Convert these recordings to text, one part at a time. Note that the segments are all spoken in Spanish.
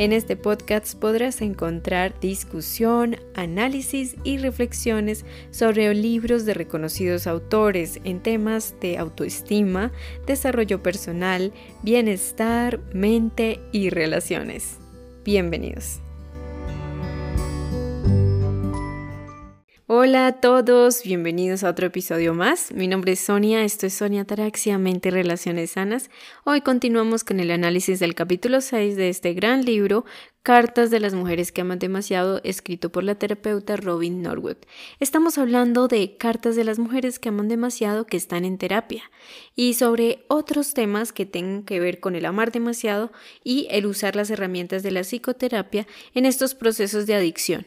En este podcast podrás encontrar discusión, análisis y reflexiones sobre libros de reconocidos autores en temas de autoestima, desarrollo personal, bienestar, mente y relaciones. Bienvenidos. Hola a todos, bienvenidos a otro episodio más. Mi nombre es Sonia, esto es Sonia Taraxia, Mente y Relaciones Sanas. Hoy continuamos con el análisis del capítulo 6 de este gran libro, Cartas de las Mujeres que Aman Demasiado, escrito por la terapeuta Robin Norwood. Estamos hablando de cartas de las mujeres que aman demasiado que están en terapia y sobre otros temas que tengan que ver con el amar demasiado y el usar las herramientas de la psicoterapia en estos procesos de adicción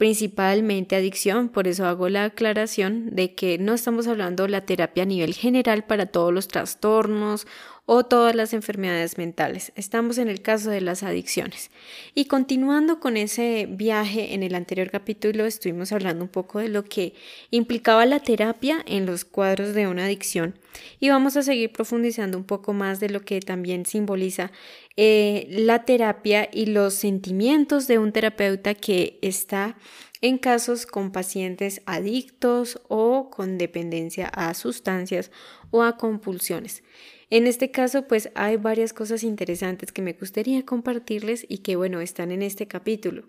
principalmente adicción, por eso hago la aclaración de que no estamos hablando de la terapia a nivel general para todos los trastornos o todas las enfermedades mentales. Estamos en el caso de las adicciones. Y continuando con ese viaje, en el anterior capítulo estuvimos hablando un poco de lo que implicaba la terapia en los cuadros de una adicción y vamos a seguir profundizando un poco más de lo que también simboliza eh, la terapia y los sentimientos de un terapeuta que está en casos con pacientes adictos o con dependencia a sustancias o a compulsiones. En este caso, pues hay varias cosas interesantes que me gustaría compartirles y que, bueno, están en este capítulo.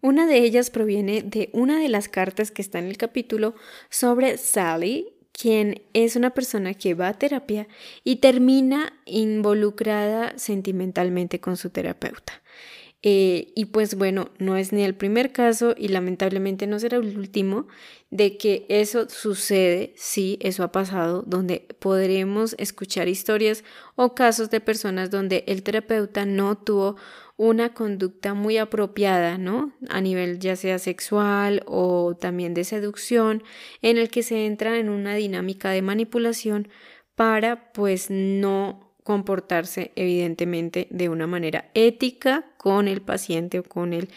Una de ellas proviene de una de las cartas que está en el capítulo sobre Sally, quien es una persona que va a terapia y termina involucrada sentimentalmente con su terapeuta. Eh, y pues bueno, no es ni el primer caso y lamentablemente no será el último de que eso sucede, sí, eso ha pasado, donde podremos escuchar historias o casos de personas donde el terapeuta no tuvo una conducta muy apropiada, ¿no? A nivel ya sea sexual o también de seducción, en el que se entra en una dinámica de manipulación para pues no comportarse evidentemente de una manera ética con el paciente o con el,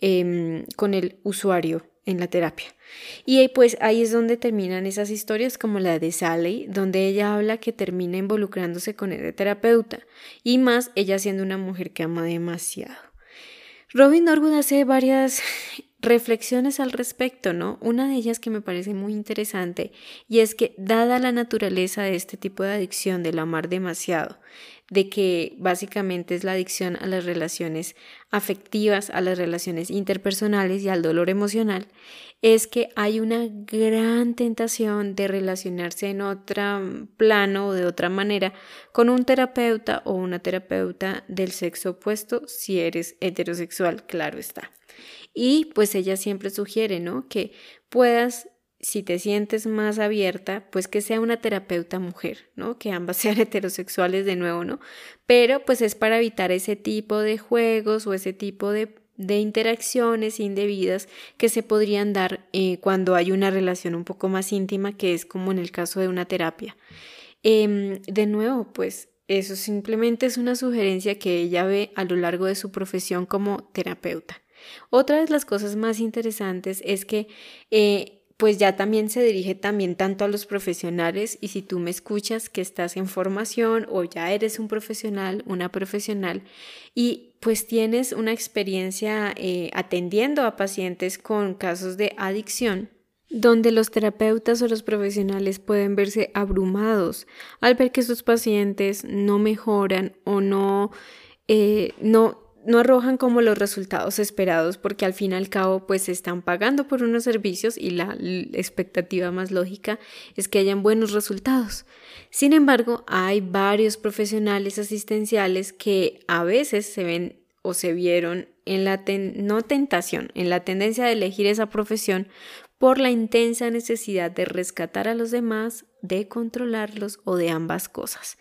em, con el usuario en la terapia. Y pues ahí es donde terminan esas historias como la de Sally, donde ella habla que termina involucrándose con el terapeuta y más ella siendo una mujer que ama demasiado. Robin Norwood hace varias reflexiones al respecto, ¿no? Una de ellas que me parece muy interesante y es que dada la naturaleza de este tipo de adicción del amar demasiado, de que básicamente es la adicción a las relaciones afectivas, a las relaciones interpersonales y al dolor emocional, es que hay una gran tentación de relacionarse en otro plano o de otra manera con un terapeuta o una terapeuta del sexo opuesto si eres heterosexual, claro está. Y pues ella siempre sugiere, ¿no? Que puedas si te sientes más abierta, pues que sea una terapeuta mujer, ¿no? Que ambas sean heterosexuales de nuevo, ¿no? Pero pues es para evitar ese tipo de juegos o ese tipo de, interacciones indebidas que se podrían dar eh, cuando hay una relación un poco más íntima, que es como en el caso de una terapia. Em, de nuevo, pues eso simplemente es una sugerencia que ella ve a lo largo de su profesión como terapeuta. Otra de las cosas más interesantes es que eh, pues ya también se dirige también tanto a los profesionales y si tú me escuchas que estás en formación o ya eres un profesional, una profesional y pues tienes una experiencia eh, atendiendo a pacientes con casos de adicción, donde los terapeutas o los profesionales pueden verse abrumados al ver que sus pacientes no mejoran o no, eh, no no arrojan como los resultados esperados porque al fin y al cabo pues están pagando por unos servicios y la expectativa más lógica es que hayan buenos resultados. Sin embargo, hay varios profesionales asistenciales que a veces se ven o se vieron en la no tentación, en la tendencia de elegir esa profesión por la intensa necesidad de rescatar a los demás, de controlarlos o de ambas cosas.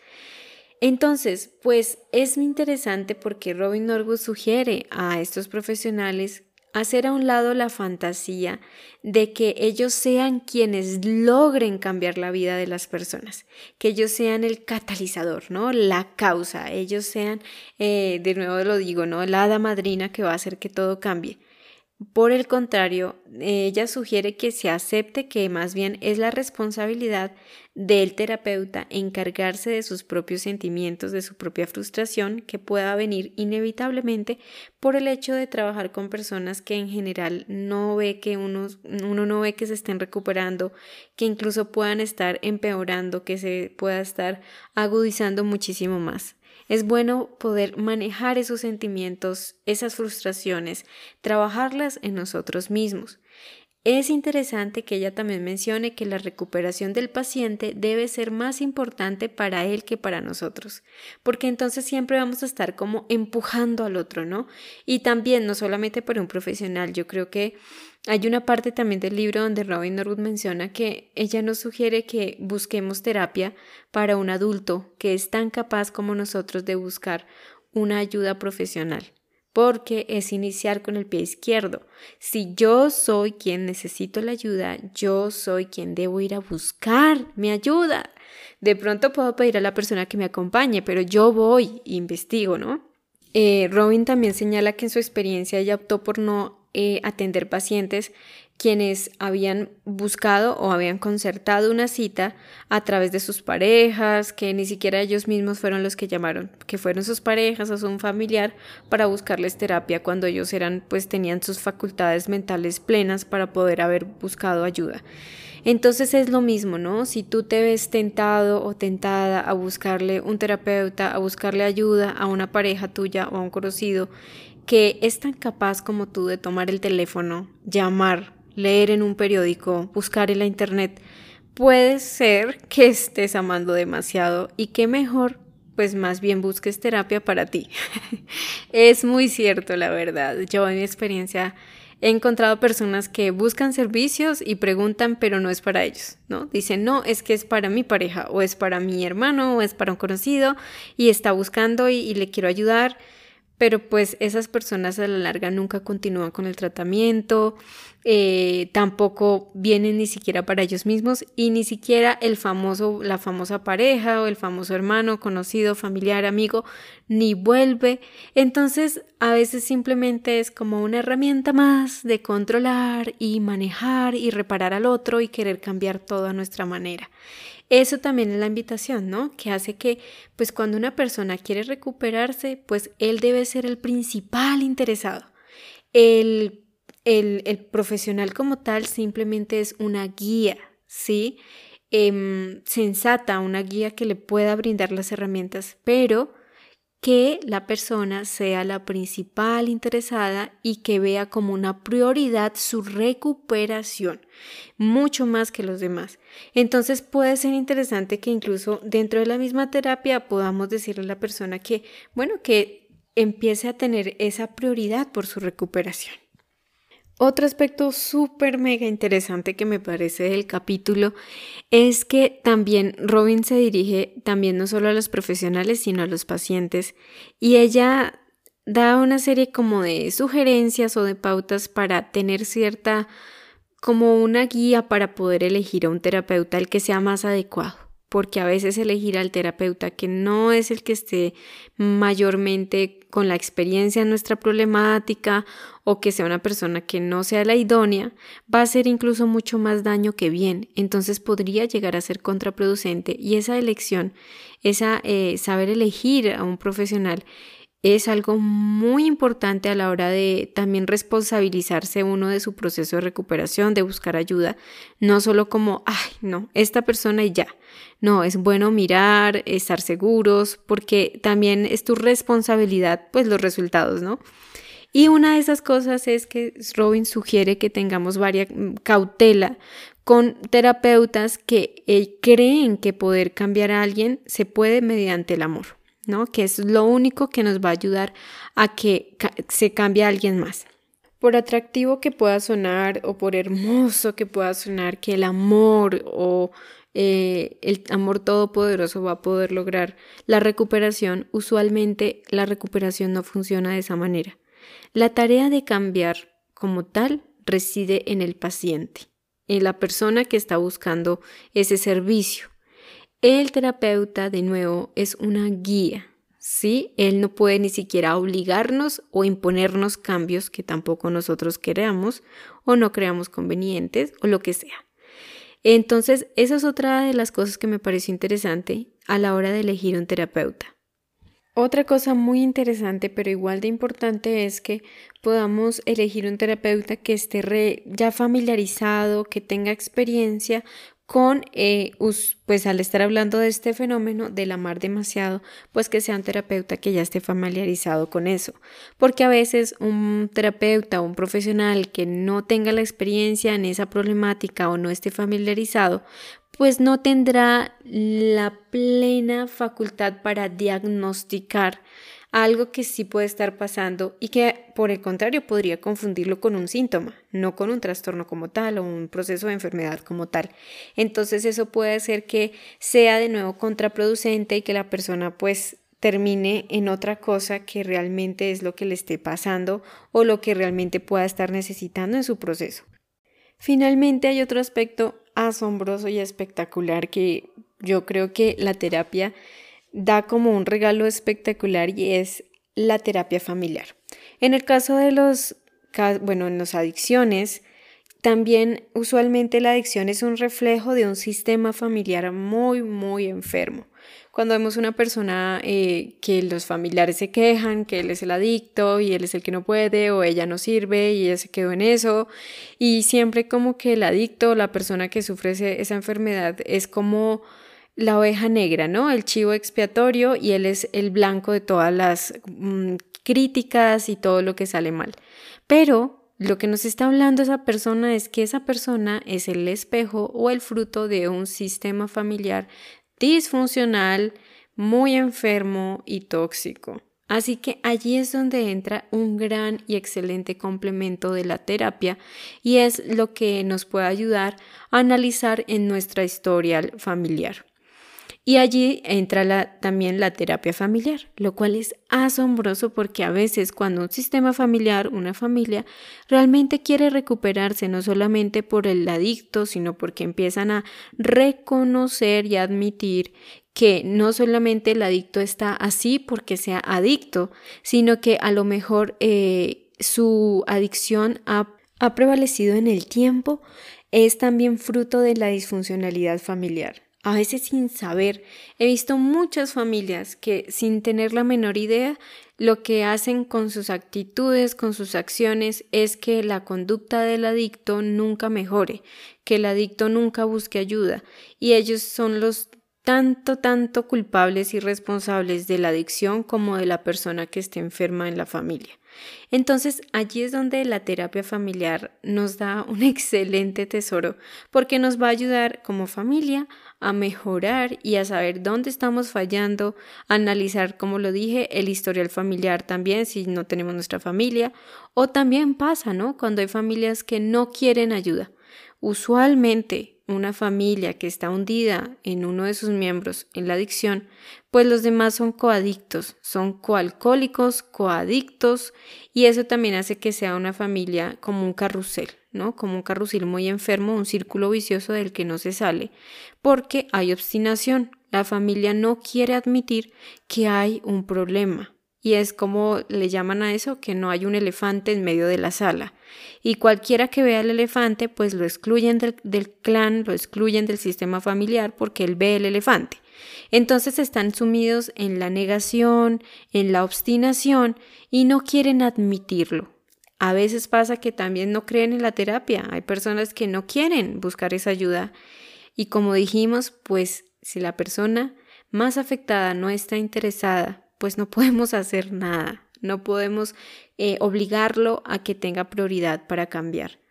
Entonces, pues es muy interesante porque Robin Norwood sugiere a estos profesionales hacer a un lado la fantasía de que ellos sean quienes logren cambiar la vida de las personas, que ellos sean el catalizador, ¿no? La causa, ellos sean, eh, de nuevo lo digo, ¿no? La hada madrina que va a hacer que todo cambie. Por el contrario, ella sugiere que se acepte que más bien es la responsabilidad del terapeuta encargarse de sus propios sentimientos, de su propia frustración que pueda venir inevitablemente por el hecho de trabajar con personas que en general no ve que uno, uno no ve que se estén recuperando, que incluso puedan estar empeorando, que se pueda estar agudizando muchísimo más. Es bueno poder manejar esos sentimientos, esas frustraciones, trabajarlas en nosotros mismos. Es interesante que ella también mencione que la recuperación del paciente debe ser más importante para él que para nosotros, porque entonces siempre vamos a estar como empujando al otro, ¿no? Y también, no solamente para un profesional, yo creo que hay una parte también del libro donde Robin Norwood menciona que ella nos sugiere que busquemos terapia para un adulto que es tan capaz como nosotros de buscar una ayuda profesional porque es iniciar con el pie izquierdo. Si yo soy quien necesito la ayuda, yo soy quien debo ir a buscar mi ayuda. De pronto puedo pedir a la persona que me acompañe, pero yo voy e investigo, ¿no? Eh, Robin también señala que en su experiencia ella optó por no eh, atender pacientes quienes habían buscado o habían concertado una cita a través de sus parejas, que ni siquiera ellos mismos fueron los que llamaron, que fueron sus parejas o su familiar para buscarles terapia cuando ellos eran pues tenían sus facultades mentales plenas para poder haber buscado ayuda. Entonces es lo mismo, ¿no? Si tú te ves tentado o tentada a buscarle un terapeuta, a buscarle ayuda a una pareja tuya o a un conocido que es tan capaz como tú de tomar el teléfono, llamar, leer en un periódico, buscar en la internet, puede ser que estés amando demasiado y que mejor pues más bien busques terapia para ti. es muy cierto, la verdad. Yo en mi experiencia he encontrado personas que buscan servicios y preguntan, pero no es para ellos, ¿no? Dicen, no, es que es para mi pareja, o es para mi hermano, o es para un conocido, y está buscando y, y le quiero ayudar pero pues esas personas a la larga nunca continúan con el tratamiento, eh, tampoco vienen ni siquiera para ellos mismos y ni siquiera el famoso, la famosa pareja o el famoso hermano, conocido, familiar, amigo, ni vuelve. Entonces a veces simplemente es como una herramienta más de controlar y manejar y reparar al otro y querer cambiar todo a nuestra manera. Eso también es la invitación, ¿no? Que hace que, pues cuando una persona quiere recuperarse, pues él debe ser el principal interesado. El, el, el profesional como tal simplemente es una guía, ¿sí? Em, sensata, una guía que le pueda brindar las herramientas, pero que la persona sea la principal interesada y que vea como una prioridad su recuperación, mucho más que los demás. Entonces puede ser interesante que incluso dentro de la misma terapia podamos decirle a la persona que, bueno, que empiece a tener esa prioridad por su recuperación. Otro aspecto súper mega interesante que me parece del capítulo es que también Robin se dirige también no solo a los profesionales, sino a los pacientes. Y ella da una serie como de sugerencias o de pautas para tener cierta como una guía para poder elegir a un terapeuta el que sea más adecuado. Porque a veces elegir al terapeuta que no es el que esté mayormente con la experiencia en nuestra problemática o que sea una persona que no sea la idónea, va a hacer incluso mucho más daño que bien. Entonces podría llegar a ser contraproducente y esa elección, esa eh, saber elegir a un profesional es algo muy importante a la hora de también responsabilizarse uno de su proceso de recuperación, de buscar ayuda, no solo como, ay, no, esta persona y ya. No, es bueno mirar, estar seguros, porque también es tu responsabilidad, pues los resultados, ¿no? Y una de esas cosas es que Robin sugiere que tengamos varias mm, cautela con terapeutas que eh, creen que poder cambiar a alguien se puede mediante el amor. ¿No? Que es lo único que nos va a ayudar a que se cambie a alguien más. Por atractivo que pueda sonar o por hermoso que pueda sonar que el amor o eh, el amor todopoderoso va a poder lograr la recuperación, usualmente la recuperación no funciona de esa manera. La tarea de cambiar como tal reside en el paciente, en la persona que está buscando ese servicio. El terapeuta, de nuevo, es una guía, ¿sí? Él no puede ni siquiera obligarnos o imponernos cambios que tampoco nosotros queramos o no creamos convenientes o lo que sea. Entonces, esa es otra de las cosas que me pareció interesante a la hora de elegir un terapeuta. Otra cosa muy interesante, pero igual de importante, es que podamos elegir un terapeuta que esté ya familiarizado, que tenga experiencia con, eh, pues al estar hablando de este fenómeno del amar demasiado, pues que sea un terapeuta que ya esté familiarizado con eso. Porque a veces un terapeuta o un profesional que no tenga la experiencia en esa problemática o no esté familiarizado, pues no tendrá la plena facultad para diagnosticar algo que sí puede estar pasando y que por el contrario podría confundirlo con un síntoma, no con un trastorno como tal o un proceso de enfermedad como tal. Entonces eso puede hacer que sea de nuevo contraproducente y que la persona pues termine en otra cosa que realmente es lo que le esté pasando o lo que realmente pueda estar necesitando en su proceso. Finalmente hay otro aspecto asombroso y espectacular que yo creo que la terapia da como un regalo espectacular y es la terapia familiar. En el caso de los, bueno, en las adicciones, también usualmente la adicción es un reflejo de un sistema familiar muy, muy enfermo. Cuando vemos una persona eh, que los familiares se quejan, que él es el adicto y él es el que no puede o ella no sirve y ella se quedó en eso y siempre como que el adicto, la persona que sufre esa enfermedad es como la oveja negra, ¿no? El chivo expiatorio y él es el blanco de todas las mm, críticas y todo lo que sale mal. Pero lo que nos está hablando esa persona es que esa persona es el espejo o el fruto de un sistema familiar disfuncional, muy enfermo y tóxico. Así que allí es donde entra un gran y excelente complemento de la terapia y es lo que nos puede ayudar a analizar en nuestra historia familiar. Y allí entra también la terapia familiar, lo cual es asombroso porque a veces cuando un sistema familiar, una familia, realmente quiere recuperarse no solamente por el adicto, sino porque empiezan a reconocer y admitir que no solamente el adicto está así porque sea adicto, sino que a lo mejor eh, su adicción ha, ha prevalecido en el tiempo, es también fruto de la disfuncionalidad familiar a veces sin saber. He visto muchas familias que sin tener la menor idea lo que hacen con sus actitudes, con sus acciones, es que la conducta del adicto nunca mejore, que el adicto nunca busque ayuda y ellos son los tanto, tanto culpables y responsables de la adicción como de la persona que esté enferma en la familia. Entonces allí es donde la terapia familiar nos da un excelente tesoro porque nos va a ayudar como familia a mejorar y a saber dónde estamos fallando, analizar, como lo dije, el historial familiar también si no tenemos nuestra familia o también pasa, ¿no? Cuando hay familias que no quieren ayuda. Usualmente una familia que está hundida en uno de sus miembros en la adicción, pues los demás son coadictos, son coalcohólicos, coadictos, y eso también hace que sea una familia como un carrusel, Como un carrusel muy enfermo, un círculo vicioso del que no se sale, porque hay obstinación. La familia no quiere admitir que hay un problema y es como le llaman a eso que no hay un elefante en medio de la sala. Y cualquiera que vea el elefante, pues lo excluyen del, clan, lo excluyen del sistema familiar porque él ve el elefante. Entonces están sumidos en la negación, en la obstinación y no quieren admitirlo. A veces pasa que también no creen en la terapia. Hay personas que no quieren buscar esa ayuda. Y como dijimos, pues si la persona más afectada no está interesada pues no podemos hacer nada, no podemos eh, obligarlo a que tenga prioridad para cambiar.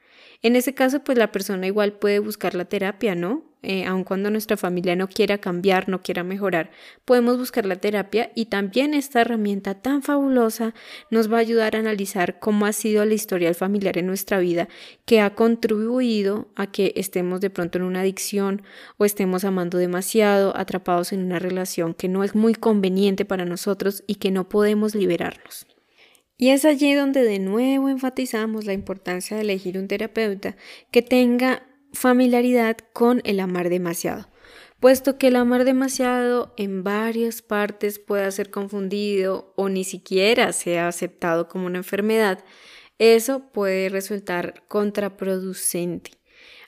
En ese caso, pues la persona igual puede buscar la terapia, ¿no? Eh, aun cuando nuestra familia no quiera cambiar, no quiera mejorar, podemos buscar la terapia y también esta herramienta tan fabulosa nos va a ayudar a analizar cómo ha sido la historia familiar en nuestra vida que ha contribuido a que estemos de pronto en una adicción o estemos amando demasiado, atrapados en una relación que no es muy conveniente para nosotros y que no podemos liberarnos. Y es allí donde de nuevo enfatizamos la importancia de elegir un terapeuta que tenga familiaridad con el amar demasiado, puesto que el amar demasiado en varias partes pueda ser confundido o ni siquiera sea aceptado como una enfermedad, eso puede resultar contraproducente.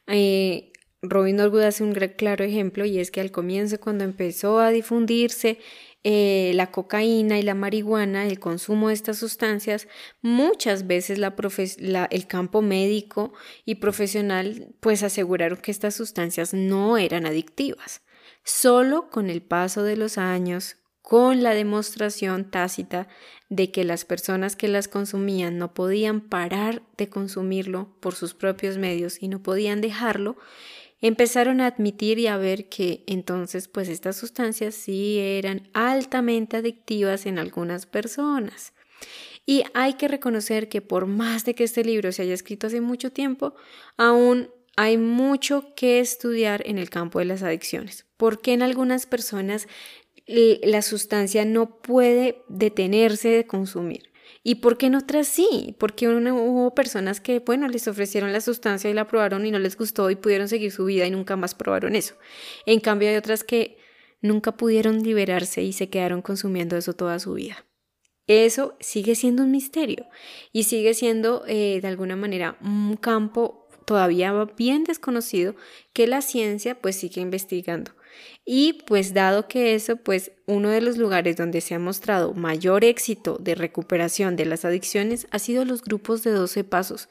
Eh, Robin Norwood hace un claro ejemplo y es que al comienzo cuando empezó a difundirse eh, la cocaína y la marihuana, el consumo de estas sustancias, muchas veces el campo médico y profesional pues aseguraron que estas sustancias no eran adictivas. Solo con el paso de los años, con la demostración tácita de que las personas que las consumían no podían parar de consumirlo por sus propios medios y no podían dejarlo, empezaron a admitir y a ver que entonces pues estas sustancias sí eran altamente adictivas en algunas personas. Y hay que reconocer que por más de que este libro se haya escrito hace mucho tiempo, aún hay mucho que estudiar en el campo de las adicciones, porque en algunas personas la sustancia no puede detenerse de consumir. ¿Y por qué en otras sí? Porque hubo personas que, bueno, les ofrecieron la sustancia y la probaron y no les gustó y pudieron seguir su vida y nunca más probaron eso. En cambio hay otras que nunca pudieron liberarse y se quedaron consumiendo eso toda su vida. Eso sigue siendo un misterio y sigue siendo eh, de alguna manera un campo todavía bien desconocido que la ciencia pues sigue investigando. Y pues dado que eso, pues uno de los lugares donde se ha mostrado mayor éxito de recuperación de las adicciones ha sido los grupos de 12 pasos.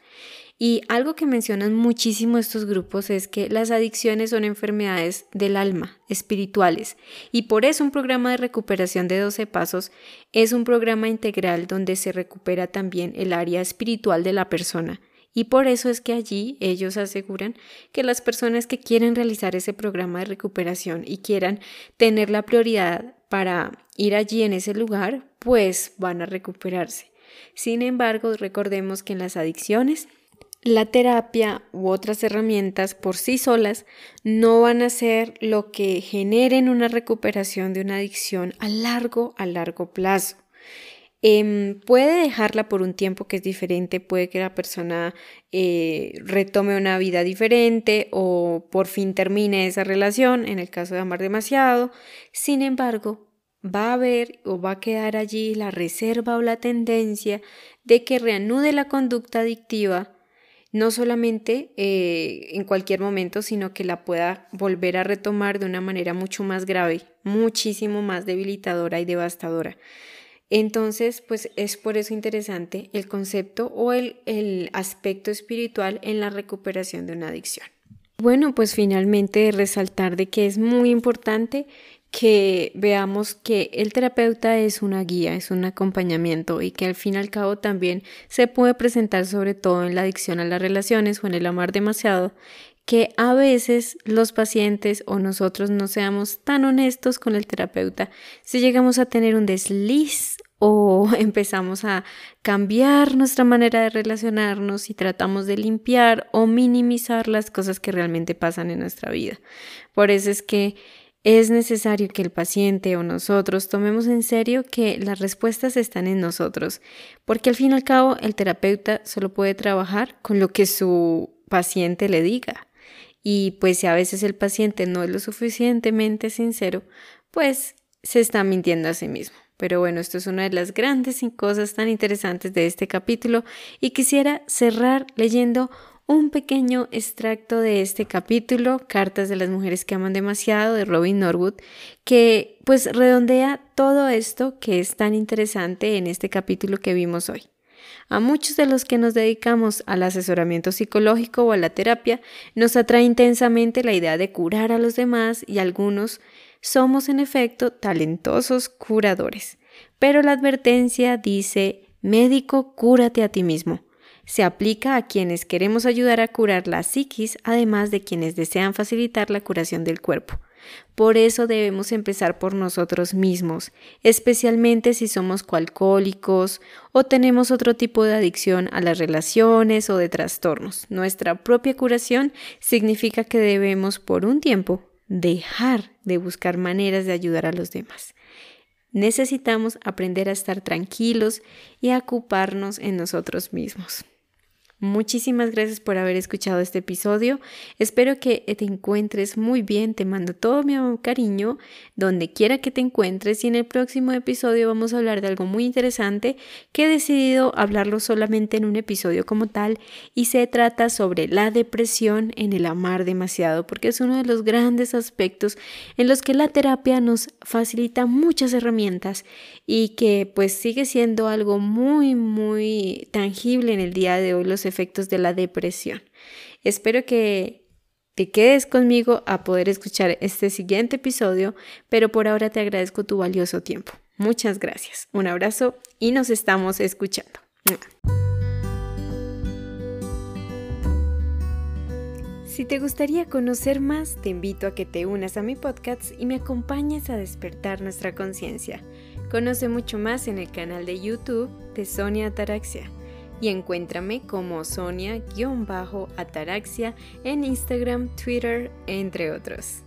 Y algo que mencionan muchísimo estos grupos es que las adicciones son enfermedades del alma, espirituales, y por eso un programa de recuperación de 12 pasos es un programa integral donde se recupera también el área espiritual de la persona y por eso es que allí ellos aseguran que las personas que quieren realizar ese programa de recuperación y quieran tener la prioridad para ir allí en ese lugar, pues van a recuperarse. Sin embargo, recordemos que en las adicciones, la terapia u otras herramientas por sí solas no van a ser lo que generen una recuperación de una adicción a largo, a largo plazo. Em, puede dejarla por un tiempo que es diferente, puede que la persona eh, retome una vida diferente o por fin termine esa relación, en el caso de amar demasiado. Sin embargo, va a haber o va a quedar allí la reserva o la tendencia de que reanude la conducta adictiva no solamente eh, en cualquier momento, sino que la pueda volver a retomar de una manera mucho más grave, muchísimo más debilitadora y devastadora. Entonces, pues es por eso interesante el concepto o el, el aspecto espiritual en la recuperación de una adicción. Bueno, pues finalmente resaltar de que es muy importante que veamos que el terapeuta es una guía, es un acompañamiento y que al fin y al cabo también se puede presentar sobre todo en la adicción a las relaciones o en el amar demasiado, que a veces los pacientes o nosotros no seamos tan honestos con el terapeuta si llegamos a tener un desliz o empezamos a cambiar nuestra manera de relacionarnos y tratamos de limpiar o minimizar las cosas que realmente pasan en nuestra vida. Por eso es que es necesario que el paciente o nosotros tomemos en serio que las respuestas están en nosotros, porque al fin y al cabo el terapeuta solo puede trabajar con lo que su paciente le diga. Y pues si a veces el paciente no es lo suficientemente sincero, pues se está mintiendo a sí mismo. Pero bueno, esto es una de las grandes cosas tan interesantes de este capítulo y quisiera cerrar leyendo un pequeño extracto de este capítulo, Cartas de las Mujeres que Aman Demasiado, de Robin Norwood, que pues redondea todo esto que es tan interesante en este capítulo que vimos hoy. A muchos de los que nos dedicamos al asesoramiento psicológico o a la terapia, nos atrae intensamente la idea de curar a los demás y algunos somos en efecto talentosos curadores. Pero la advertencia dice, médico, cúrate a ti mismo. Se aplica a quienes queremos ayudar a curar la psiquis, además de quienes desean facilitar la curación del cuerpo. Por eso debemos empezar por nosotros mismos, especialmente si somos coalcohólicos o tenemos otro tipo de adicción a las relaciones o de trastornos. Nuestra propia curación significa que debemos por un tiempo dejar de buscar maneras de ayudar a los demás. Necesitamos aprender a estar tranquilos y a ocuparnos en nosotros mismos. Muchísimas gracias por haber escuchado este episodio. Espero que te encuentres muy bien. Te mando todo mi cariño donde quiera que te encuentres y en el próximo episodio vamos a hablar de algo muy interesante que he decidido hablarlo solamente en un episodio como tal y se trata sobre la depresión en el amar demasiado porque es uno de los grandes aspectos en los que la terapia nos facilita muchas herramientas y que pues sigue siendo algo muy muy tangible en el día de hoy los efectos de la depresión. Espero que te quedes conmigo a poder escuchar este siguiente episodio, pero por ahora te agradezco tu valioso tiempo. Muchas gracias. Un abrazo y nos estamos escuchando. Si te gustaría conocer más, te invito a que te unas a mi podcast y me acompañes a despertar nuestra conciencia. Conoce mucho más en el canal de YouTube de Sonia Ataraxia y encuéntrame como Sonia-Ataraxia en Instagram, Twitter, entre otros.